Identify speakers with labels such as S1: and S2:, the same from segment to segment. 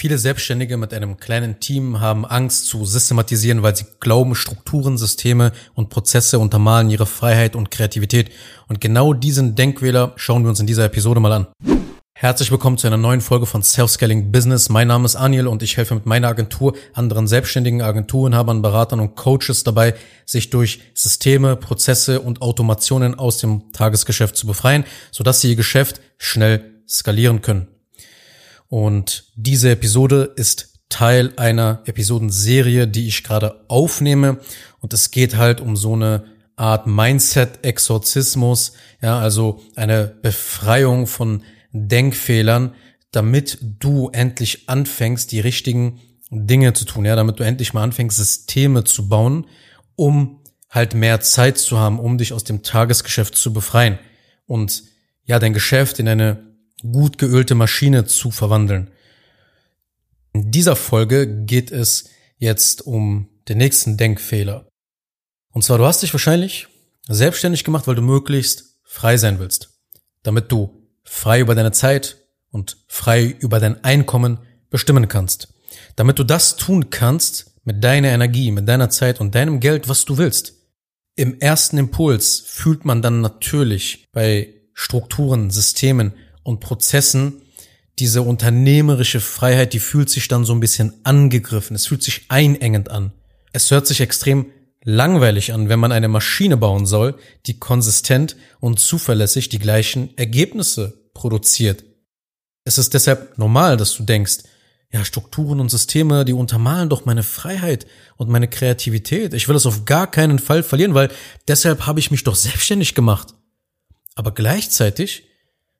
S1: Viele Selbstständige mit einem kleinen Team haben Angst zu systematisieren, weil sie glauben, Strukturen, Systeme und Prozesse untermalen ihre Freiheit und Kreativität. Und genau diesen Denkwähler schauen wir uns in dieser Episode mal an. Herzlich willkommen zu einer neuen Folge von Self-Scaling Business. Mein Name ist Aniel und ich helfe mit meiner Agentur anderen selbstständigen Agenturinhabern, Beratern und Coaches dabei, sich durch Systeme, Prozesse und Automationen aus dem Tagesgeschäft zu befreien, sodass sie ihr Geschäft schnell skalieren können. Und diese Episode ist Teil einer Episodenserie, die ich gerade aufnehme. Und es geht halt um so eine Art Mindset-Exorzismus, ja, also eine Befreiung von Denkfehlern, damit du endlich anfängst, die richtigen Dinge zu tun, ja, damit du endlich mal anfängst, Systeme zu bauen, um halt mehr Zeit zu haben, um dich aus dem Tagesgeschäft zu befreien und ja, dein Geschäft in eine gut geölte Maschine zu verwandeln. In dieser Folge geht es jetzt um den nächsten Denkfehler. Und zwar, du hast dich wahrscheinlich selbstständig gemacht, weil du möglichst frei sein willst, damit du frei über deine Zeit und frei über dein Einkommen bestimmen kannst, damit du das tun kannst mit deiner Energie, mit deiner Zeit und deinem Geld, was du willst. Im ersten Impuls fühlt man dann natürlich bei Strukturen, Systemen und Prozessen, diese unternehmerische Freiheit, die fühlt sich dann so ein bisschen angegriffen. Es fühlt sich einengend an. Es hört sich extrem langweilig an, wenn man eine Maschine bauen soll, die konsistent und zuverlässig die gleichen Ergebnisse produziert. Es ist deshalb normal, dass du denkst, ja, Strukturen und Systeme, die untermalen doch meine Freiheit und meine Kreativität. Ich will das auf gar keinen Fall verlieren, weil deshalb habe ich mich doch selbstständig gemacht. Aber gleichzeitig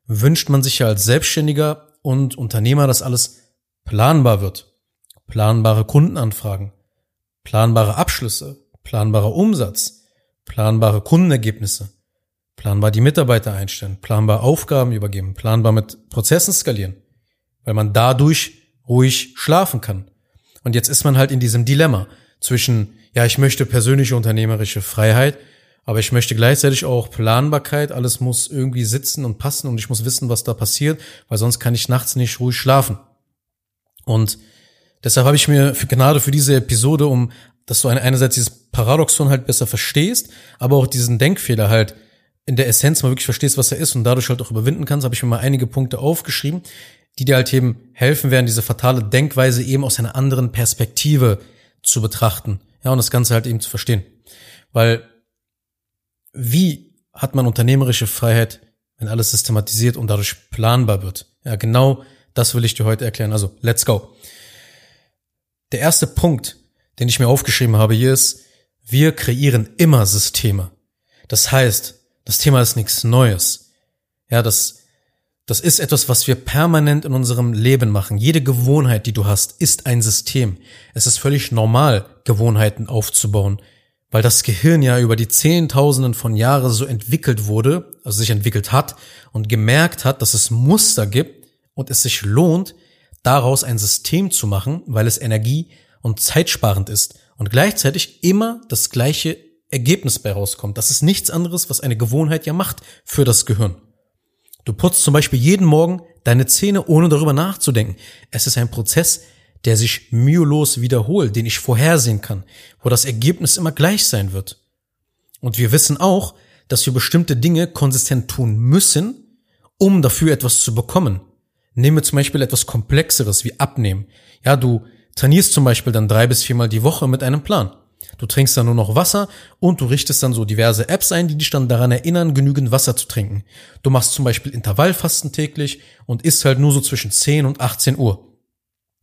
S1: wünscht man sich ja als Selbstständiger und Unternehmer, dass alles planbar wird. Planbare Kundenanfragen, planbare Abschlüsse, planbarer Umsatz, planbare Kundenergebnisse, planbar die Mitarbeiter einstellen, planbar Aufgaben übergeben, planbar mit Prozessen skalieren, weil man dadurch ruhig schlafen kann. Und jetzt ist man halt in diesem Dilemma zwischen, ja, ich möchte persönliche unternehmerische Freiheit aber ich möchte gleichzeitig auch Planbarkeit. Alles muss irgendwie sitzen und passen und ich muss wissen, was da passiert, weil sonst kann ich nachts nicht ruhig schlafen. Und deshalb habe ich mir für, gerade für diese Episode, um dass du einerseits dieses Paradoxon halt besser verstehst, aber auch diesen Denkfehler halt in der Essenz mal wirklich verstehst, was er ist und dadurch halt auch überwinden kannst, habe ich mir mal einige Punkte aufgeschrieben, die dir halt eben helfen werden, diese fatale Denkweise eben aus einer anderen Perspektive zu betrachten. Ja, und das Ganze halt eben zu verstehen. Weil wie hat man unternehmerische Freiheit, wenn alles systematisiert und dadurch planbar wird? Ja, genau das will ich dir heute erklären. Also, let's go. Der erste Punkt, den ich mir aufgeschrieben habe hier ist, wir kreieren immer Systeme. Das heißt, das Thema ist nichts Neues. Ja, das, das ist etwas, was wir permanent in unserem Leben machen. Jede Gewohnheit, die du hast, ist ein System. Es ist völlig normal, Gewohnheiten aufzubauen weil das Gehirn ja über die Zehntausenden von Jahren so entwickelt wurde, also sich entwickelt hat und gemerkt hat, dass es Muster gibt und es sich lohnt, daraus ein System zu machen, weil es energie- und zeitsparend ist und gleichzeitig immer das gleiche Ergebnis bei rauskommt. Das ist nichts anderes, was eine Gewohnheit ja macht für das Gehirn. Du putzt zum Beispiel jeden Morgen deine Zähne, ohne darüber nachzudenken. Es ist ein Prozess, der sich mühelos wiederholt, den ich vorhersehen kann, wo das Ergebnis immer gleich sein wird. Und wir wissen auch, dass wir bestimmte Dinge konsistent tun müssen, um dafür etwas zu bekommen. Nehmen wir zum Beispiel etwas Komplexeres wie Abnehmen. Ja, du trainierst zum Beispiel dann drei bis viermal die Woche mit einem Plan. Du trinkst dann nur noch Wasser und du richtest dann so diverse Apps ein, die dich dann daran erinnern, genügend Wasser zu trinken. Du machst zum Beispiel Intervallfasten täglich und isst halt nur so zwischen 10 und 18 Uhr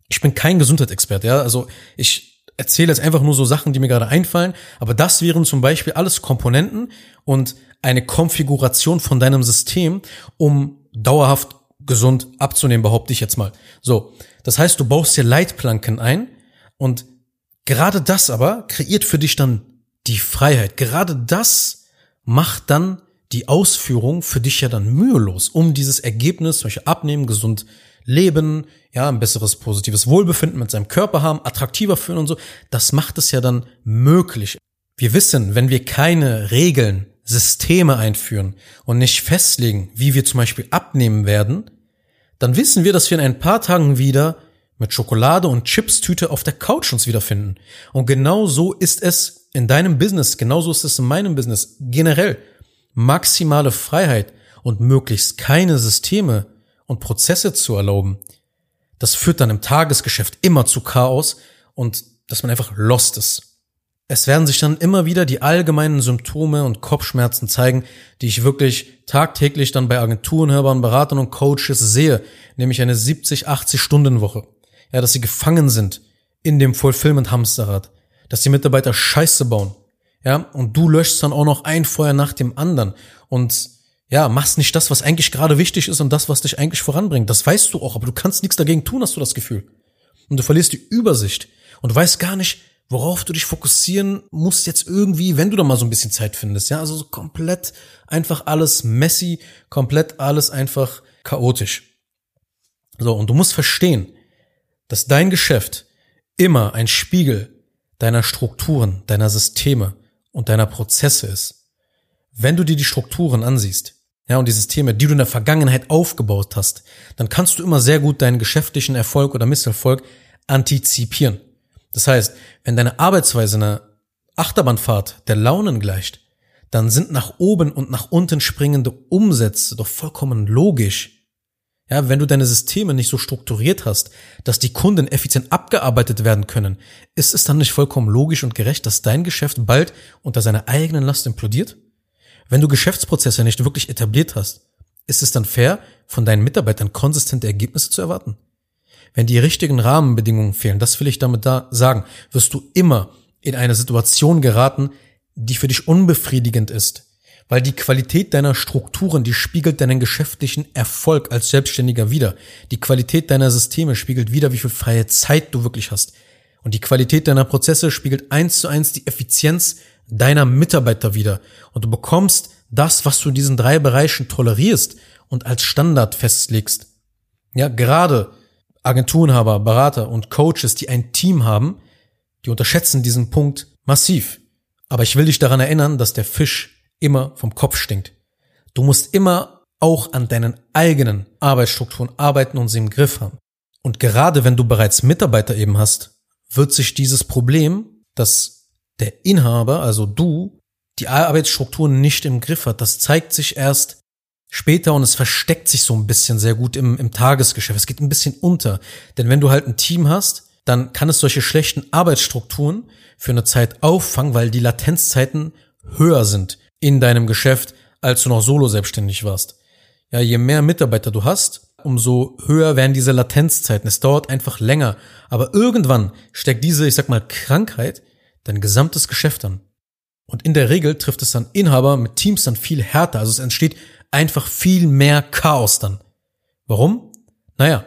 S1: ich bin kein Gesundheitsexperte, ja, also ich erzähle jetzt einfach nur so Sachen, die mir gerade einfallen, aber das wären zum Beispiel alles Komponenten und eine Konfiguration von deinem System, um dauerhaft gesund abzunehmen, behaupte ich jetzt mal. So, das heißt, du baust dir Leitplanken ein und gerade das aber kreiert für dich dann die Freiheit. Gerade das macht dann die Ausführung für dich ja dann mühelos, um dieses Ergebnis, solche abnehmen, gesund leben, ja, ein besseres positives Wohlbefinden mit seinem Körper haben, attraktiver fühlen und so. Das macht es ja dann möglich. Wir wissen, wenn wir keine Regeln, Systeme einführen und nicht festlegen, wie wir zum Beispiel abnehmen werden, dann wissen wir, dass wir in ein paar Tagen wieder mit Schokolade und Chipstüte auf der Couch uns wiederfinden. Und genau so ist es in deinem Business, genauso ist es in meinem Business generell. Maximale Freiheit und möglichst keine Systeme und Prozesse zu erlauben. Das führt dann im Tagesgeschäft immer zu Chaos und dass man einfach lost ist. Es werden sich dann immer wieder die allgemeinen Symptome und Kopfschmerzen zeigen, die ich wirklich tagtäglich dann bei Agenturenhörbern, Beratern und Coaches sehe, nämlich eine 70, 80 Stunden Woche. Ja, dass sie gefangen sind in dem Fulfillment Hamsterrad, dass die Mitarbeiter Scheiße bauen. Ja, und du löschst dann auch noch ein Feuer nach dem anderen und ja, machst nicht das, was eigentlich gerade wichtig ist und das, was dich eigentlich voranbringt. Das weißt du auch, aber du kannst nichts dagegen tun, hast du das Gefühl. Und du verlierst die Übersicht und weißt gar nicht, worauf du dich fokussieren musst jetzt irgendwie, wenn du da mal so ein bisschen Zeit findest. Ja, also so komplett einfach alles messy, komplett alles einfach chaotisch. So, und du musst verstehen, dass dein Geschäft immer ein Spiegel deiner Strukturen, deiner Systeme und deiner Prozesse ist. Wenn du dir die Strukturen ansiehst, ja, und die Systeme, die du in der Vergangenheit aufgebaut hast, dann kannst du immer sehr gut deinen geschäftlichen Erfolg oder Misserfolg antizipieren. Das heißt, wenn deine Arbeitsweise eine Achterbahnfahrt der Launen gleicht, dann sind nach oben und nach unten springende Umsätze doch vollkommen logisch. Ja, wenn du deine Systeme nicht so strukturiert hast, dass die Kunden effizient abgearbeitet werden können, ist es dann nicht vollkommen logisch und gerecht, dass dein Geschäft bald unter seiner eigenen Last implodiert? Wenn du Geschäftsprozesse nicht wirklich etabliert hast, ist es dann fair, von deinen Mitarbeitern konsistente Ergebnisse zu erwarten? Wenn die richtigen Rahmenbedingungen fehlen, das will ich damit da sagen, wirst du immer in eine Situation geraten, die für dich unbefriedigend ist. Weil die Qualität deiner Strukturen, die spiegelt deinen geschäftlichen Erfolg als Selbstständiger wider. Die Qualität deiner Systeme spiegelt wider, wie viel freie Zeit du wirklich hast. Und die Qualität deiner Prozesse spiegelt eins zu eins die Effizienz deiner Mitarbeiter wider. Und du bekommst das, was du in diesen drei Bereichen tolerierst und als Standard festlegst. Ja, gerade Agenturenhaber, Berater und Coaches, die ein Team haben, die unterschätzen diesen Punkt massiv. Aber ich will dich daran erinnern, dass der Fisch immer vom Kopf stinkt. Du musst immer auch an deinen eigenen Arbeitsstrukturen arbeiten und sie im Griff haben. Und gerade wenn du bereits Mitarbeiter eben hast, wird sich dieses Problem, dass der Inhaber, also du, die Arbeitsstrukturen nicht im Griff hat, das zeigt sich erst später und es versteckt sich so ein bisschen sehr gut im, im Tagesgeschäft. Es geht ein bisschen unter. Denn wenn du halt ein Team hast, dann kann es solche schlechten Arbeitsstrukturen für eine Zeit auffangen, weil die Latenzzeiten höher sind in deinem Geschäft, als du noch solo selbstständig warst. Ja, je mehr Mitarbeiter du hast, umso höher werden diese Latenzzeiten. Es dauert einfach länger. Aber irgendwann steckt diese, ich sag mal, Krankheit dein gesamtes Geschäft an. Und in der Regel trifft es dann Inhaber mit Teams dann viel härter. Also es entsteht einfach viel mehr Chaos dann. Warum? Naja,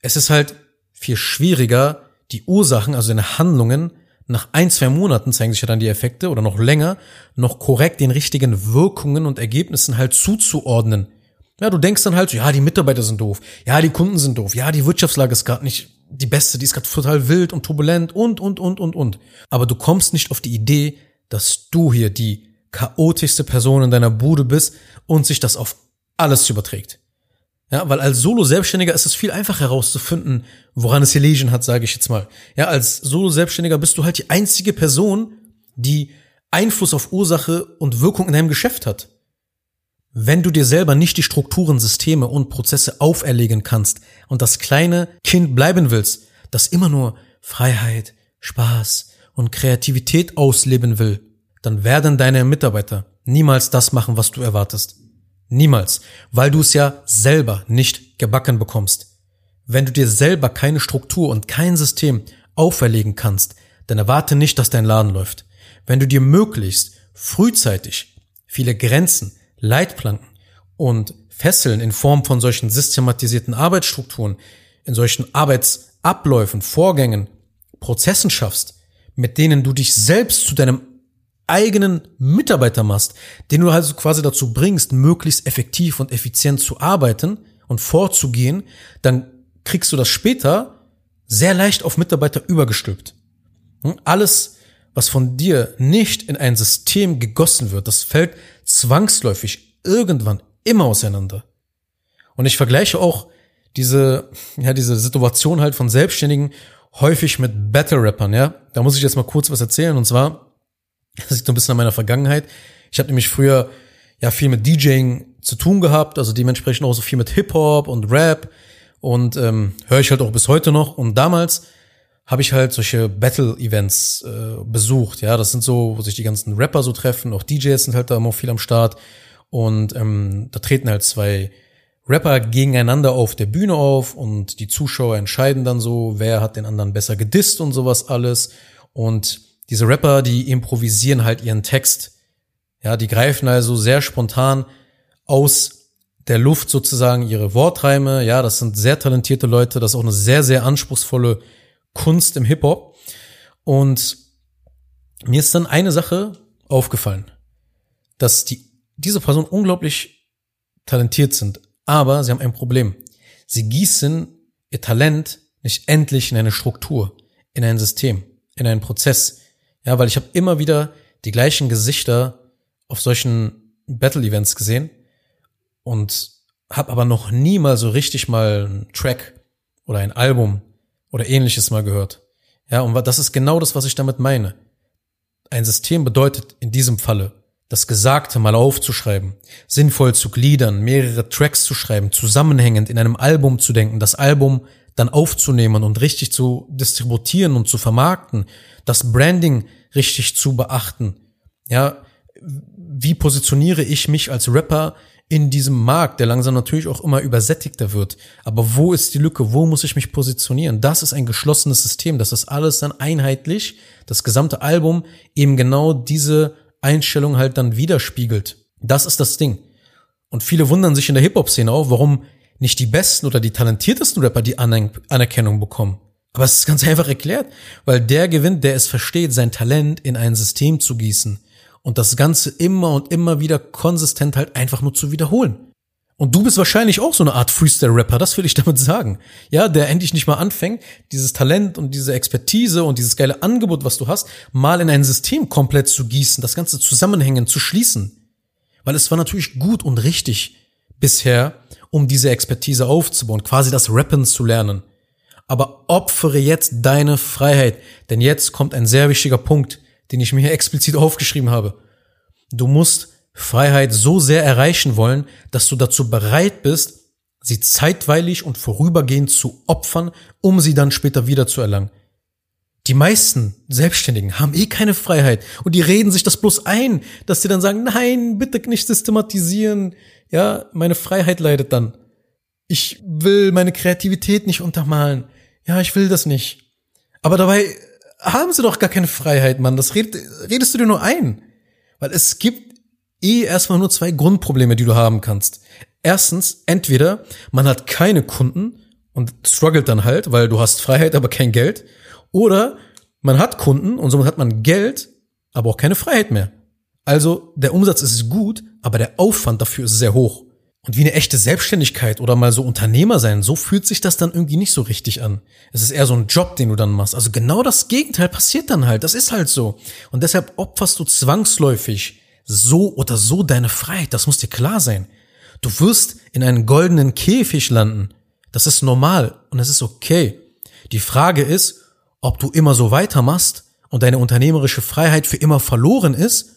S1: es ist halt viel schwieriger, die Ursachen, also deine Handlungen, nach ein, zwei Monaten zeigen sich ja dann die Effekte oder noch länger, noch korrekt den richtigen Wirkungen und Ergebnissen halt zuzuordnen. Ja, du denkst dann halt so, ja, die Mitarbeiter sind doof, ja, die Kunden sind doof, ja, die Wirtschaftslage ist gerade nicht die beste, die ist gerade total wild und turbulent und, und, und, und, und. Aber du kommst nicht auf die Idee, dass du hier die chaotischste Person in deiner Bude bist und sich das auf alles überträgt. Ja, weil als Solo-Selbstständiger ist es viel einfacher herauszufinden, woran es hier Legion hat, sage ich jetzt mal. Ja, als Solo-Selbstständiger bist du halt die einzige Person, die Einfluss auf Ursache und Wirkung in deinem Geschäft hat. Wenn du dir selber nicht die Strukturen, Systeme und Prozesse auferlegen kannst und das kleine Kind bleiben willst, das immer nur Freiheit, Spaß und Kreativität ausleben will, dann werden deine Mitarbeiter niemals das machen, was du erwartest. Niemals, weil du es ja selber nicht gebacken bekommst. Wenn du dir selber keine Struktur und kein System auferlegen kannst, dann erwarte nicht, dass dein Laden läuft. Wenn du dir möglichst frühzeitig viele Grenzen, Leitplanken und Fesseln in Form von solchen systematisierten Arbeitsstrukturen, in solchen Arbeitsabläufen, Vorgängen, Prozessen schaffst, mit denen du dich selbst zu deinem eigenen Mitarbeiter machst, den du also quasi dazu bringst, möglichst effektiv und effizient zu arbeiten und vorzugehen, dann kriegst du das später sehr leicht auf Mitarbeiter übergestülpt. Hm? Alles, was von dir nicht in ein System gegossen wird, das fällt zwangsläufig irgendwann immer auseinander. Und ich vergleiche auch diese, ja, diese Situation halt von Selbstständigen häufig mit Battle-Rappern, ja. Da muss ich jetzt mal kurz was erzählen und zwar, das liegt so ein bisschen an meiner Vergangenheit. Ich habe nämlich früher ja viel mit DJing zu tun gehabt, also dementsprechend auch so viel mit Hip-Hop und Rap und ähm, höre ich halt auch bis heute noch. Und damals habe ich halt solche Battle-Events äh, besucht. Ja, das sind so, wo sich die ganzen Rapper so treffen, auch DJs sind halt da immer viel am Start. Und ähm, da treten halt zwei Rapper gegeneinander auf der Bühne auf und die Zuschauer entscheiden dann so, wer hat den anderen besser gedisst und sowas alles. Und diese Rapper, die improvisieren halt ihren Text. Ja, die greifen also sehr spontan aus der Luft sozusagen ihre Wortreime. Ja, das sind sehr talentierte Leute. Das ist auch eine sehr, sehr anspruchsvolle Kunst im Hip-Hop. Und mir ist dann eine Sache aufgefallen, dass die, diese Person unglaublich talentiert sind aber sie haben ein Problem. Sie gießen ihr Talent nicht endlich in eine Struktur, in ein System, in einen Prozess. Ja, weil ich habe immer wieder die gleichen Gesichter auf solchen Battle-Events gesehen und habe aber noch nie mal so richtig mal einen Track oder ein Album oder ähnliches mal gehört. Ja, und das ist genau das, was ich damit meine. Ein System bedeutet in diesem Falle das Gesagte mal aufzuschreiben, sinnvoll zu gliedern, mehrere Tracks zu schreiben, zusammenhängend in einem Album zu denken, das Album dann aufzunehmen und richtig zu distributieren und zu vermarkten, das Branding richtig zu beachten. Ja, wie positioniere ich mich als Rapper in diesem Markt, der langsam natürlich auch immer übersättigter wird. Aber wo ist die Lücke? Wo muss ich mich positionieren? Das ist ein geschlossenes System. Das ist alles dann einheitlich. Das gesamte Album eben genau diese Einstellung halt dann widerspiegelt. Das ist das Ding. Und viele wundern sich in der Hip-Hop-Szene auch, warum nicht die besten oder die talentiertesten Rapper die Anerkennung bekommen. Aber es ist ganz einfach erklärt, weil der gewinnt, der es versteht, sein Talent in ein System zu gießen und das Ganze immer und immer wieder konsistent halt einfach nur zu wiederholen. Und du bist wahrscheinlich auch so eine Art Freestyle-Rapper, das will ich damit sagen. Ja, der endlich nicht mal anfängt, dieses Talent und diese Expertise und dieses geile Angebot, was du hast, mal in ein System komplett zu gießen, das Ganze zusammenhängen, zu schließen. Weil es war natürlich gut und richtig bisher, um diese Expertise aufzubauen, quasi das Rappen zu lernen. Aber opfere jetzt deine Freiheit, denn jetzt kommt ein sehr wichtiger Punkt, den ich mir hier explizit aufgeschrieben habe. Du musst Freiheit so sehr erreichen wollen, dass du dazu bereit bist, sie zeitweilig und vorübergehend zu opfern, um sie dann später wieder zu erlangen. Die meisten Selbstständigen haben eh keine Freiheit und die reden sich das bloß ein, dass sie dann sagen, nein, bitte nicht systematisieren. Ja, meine Freiheit leidet dann. Ich will meine Kreativität nicht untermalen. Ja, ich will das nicht. Aber dabei haben sie doch gar keine Freiheit, Mann. Das redest du dir nur ein. Weil es gibt eh erstmal nur zwei Grundprobleme, die du haben kannst. Erstens, entweder man hat keine Kunden und struggelt dann halt, weil du hast Freiheit, aber kein Geld. Oder man hat Kunden und somit hat man Geld, aber auch keine Freiheit mehr. Also der Umsatz ist gut, aber der Aufwand dafür ist sehr hoch. Und wie eine echte Selbstständigkeit oder mal so Unternehmer sein, so fühlt sich das dann irgendwie nicht so richtig an. Es ist eher so ein Job, den du dann machst. Also genau das Gegenteil passiert dann halt. Das ist halt so. Und deshalb opferst du zwangsläufig so oder so deine Freiheit, das muss dir klar sein. Du wirst in einen goldenen Käfig landen. Das ist normal und es ist okay. Die Frage ist, ob du immer so weitermachst und deine unternehmerische Freiheit für immer verloren ist,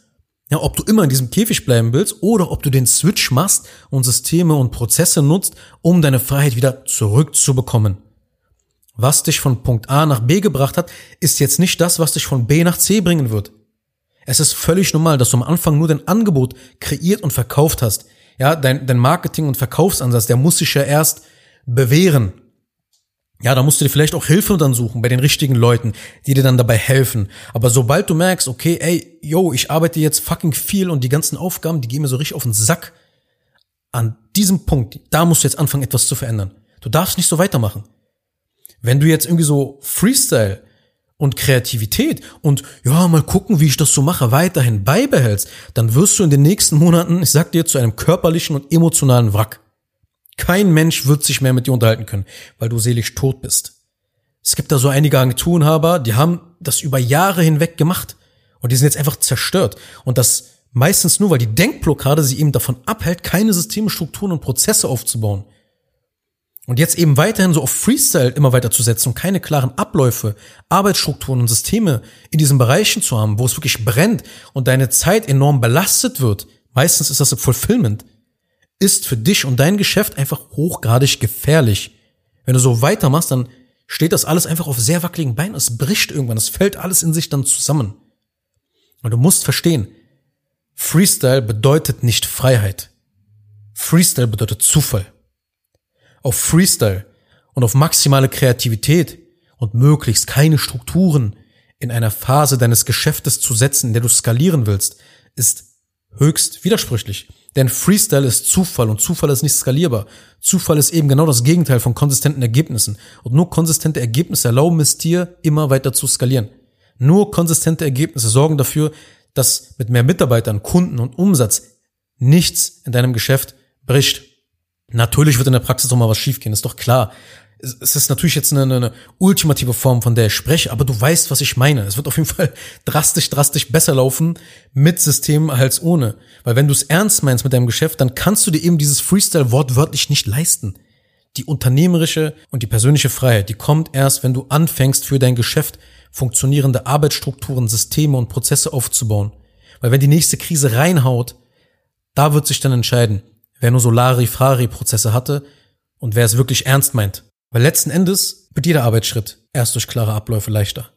S1: ja, ob du immer in diesem Käfig bleiben willst oder ob du den Switch machst und Systeme und Prozesse nutzt, um deine Freiheit wieder zurückzubekommen. Was dich von Punkt A nach B gebracht hat, ist jetzt nicht das, was dich von B nach C bringen wird. Es ist völlig normal, dass du am Anfang nur dein Angebot kreiert und verkauft hast. Ja, dein, dein Marketing- und Verkaufsansatz, der muss sich ja erst bewähren. Ja, da musst du dir vielleicht auch Hilfe dann suchen bei den richtigen Leuten, die dir dann dabei helfen. Aber sobald du merkst, okay, ey, yo, ich arbeite jetzt fucking viel und die ganzen Aufgaben, die gehen mir so richtig auf den Sack. An diesem Punkt, da musst du jetzt anfangen, etwas zu verändern. Du darfst nicht so weitermachen. Wenn du jetzt irgendwie so Freestyle und Kreativität und ja, mal gucken, wie ich das so mache, weiterhin beibehältst, dann wirst du in den nächsten Monaten, ich sag dir, zu einem körperlichen und emotionalen Wrack. Kein Mensch wird sich mehr mit dir unterhalten können, weil du seelisch tot bist. Es gibt da so einige Agenturenhaber, die haben das über Jahre hinweg gemacht und die sind jetzt einfach zerstört. Und das meistens nur, weil die Denkblockade sie eben davon abhält, keine Systeme, Strukturen und Prozesse aufzubauen. Und jetzt eben weiterhin so auf Freestyle immer weiter zu setzen und keine klaren Abläufe, Arbeitsstrukturen und Systeme in diesen Bereichen zu haben, wo es wirklich brennt und deine Zeit enorm belastet wird, meistens ist das Fulfillment, ist für dich und dein Geschäft einfach hochgradig gefährlich. Wenn du so weitermachst, dann steht das alles einfach auf sehr wackeligen Beinen. Es bricht irgendwann. Es fällt alles in sich dann zusammen. Und du musst verstehen, Freestyle bedeutet nicht Freiheit. Freestyle bedeutet Zufall. Auf Freestyle und auf maximale Kreativität und möglichst keine Strukturen in einer Phase deines Geschäftes zu setzen, in der du skalieren willst, ist höchst widersprüchlich. Denn Freestyle ist Zufall und Zufall ist nicht skalierbar. Zufall ist eben genau das Gegenteil von konsistenten Ergebnissen. Und nur konsistente Ergebnisse erlauben es dir, immer weiter zu skalieren. Nur konsistente Ergebnisse sorgen dafür, dass mit mehr Mitarbeitern, Kunden und Umsatz nichts in deinem Geschäft bricht. Natürlich wird in der Praxis auch mal was schiefgehen, ist doch klar es ist natürlich jetzt eine, eine ultimative Form, von der ich spreche, aber du weißt, was ich meine. Es wird auf jeden Fall drastisch, drastisch besser laufen mit System als ohne. Weil wenn du es ernst meinst mit deinem Geschäft, dann kannst du dir eben dieses Freestyle wortwörtlich nicht leisten. Die unternehmerische und die persönliche Freiheit, die kommt erst, wenn du anfängst, für dein Geschäft funktionierende Arbeitsstrukturen, Systeme und Prozesse aufzubauen. Weil wenn die nächste Krise reinhaut, da wird sich dann entscheiden, wer nur Solari-Frari-Prozesse hatte und wer es wirklich ernst meint. Weil letzten Endes wird jeder Arbeitsschritt erst durch klare Abläufe leichter.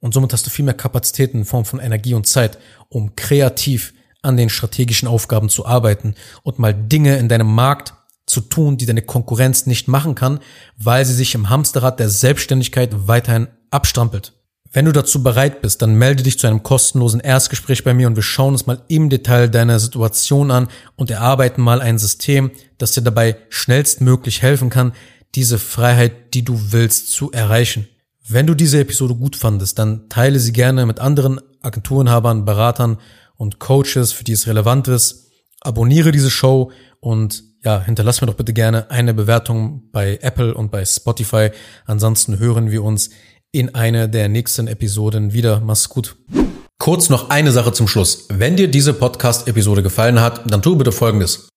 S1: Und somit hast du viel mehr Kapazitäten in Form von Energie und Zeit, um kreativ an den strategischen Aufgaben zu arbeiten und mal Dinge in deinem Markt zu tun, die deine Konkurrenz nicht machen kann, weil sie sich im Hamsterrad der Selbstständigkeit weiterhin abstrampelt. Wenn du dazu bereit bist, dann melde dich zu einem kostenlosen Erstgespräch bei mir und wir schauen uns mal im Detail deine Situation an und erarbeiten mal ein System, das dir dabei schnellstmöglich helfen kann, diese Freiheit, die du willst, zu erreichen. Wenn du diese Episode gut fandest, dann teile sie gerne mit anderen Agenturenhabern, Beratern und Coaches, für die es relevant ist. Abonniere diese Show und ja, hinterlass mir doch bitte gerne eine Bewertung bei Apple und bei Spotify. Ansonsten hören wir uns in einer der nächsten Episoden wieder. Mach's gut. Kurz noch eine Sache zum Schluss. Wenn dir diese Podcast-Episode gefallen hat, dann tu bitte Folgendes.